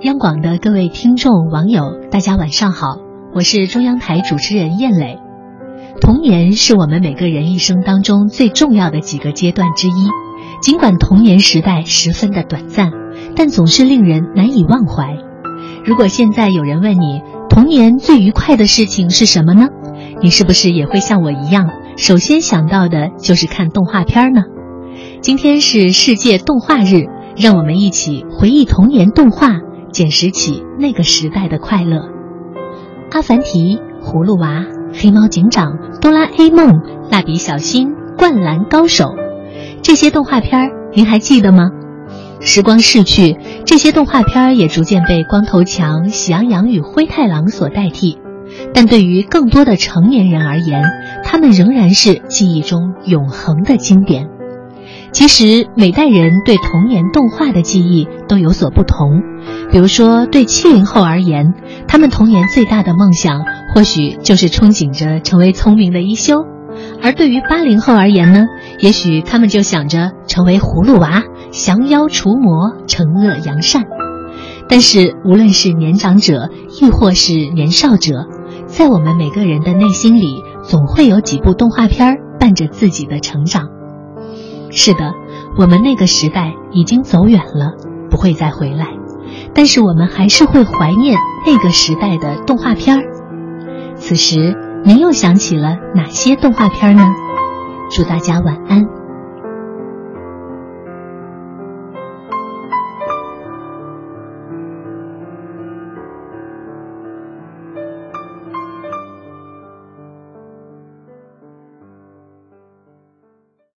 央广的各位听众、网友，大家晚上好，我是中央台主持人燕磊。童年是我们每个人一生当中最重要的几个阶段之一，尽管童年时代十分的短暂，但总是令人难以忘怀。如果现在有人问你童年最愉快的事情是什么呢？你是不是也会像我一样，首先想到的就是看动画片呢？今天是世界动画日，让我们一起回忆童年动画。捡拾起那个时代的快乐，《阿凡提》《葫芦娃》《黑猫警长》《哆啦 A 梦》《蜡笔小新》《灌篮高手》，这些动画片您还记得吗？时光逝去，这些动画片也逐渐被光头强、喜羊羊与灰太狼所代替，但对于更多的成年人而言，他们仍然是记忆中永恒的经典。其实每代人对童年动画的记忆都有所不同，比如说对七零后而言，他们童年最大的梦想或许就是憧憬着成为聪明的一休；而对于八零后而言呢，也许他们就想着成为葫芦娃，降妖除魔，惩恶扬善。但是无论是年长者亦或是年少者，在我们每个人的内心里，总会有几部动画片伴着自己的成长。是的，我们那个时代已经走远了，不会再回来，但是我们还是会怀念那个时代的动画片儿。此时，您又想起了哪些动画片呢？祝大家晚安。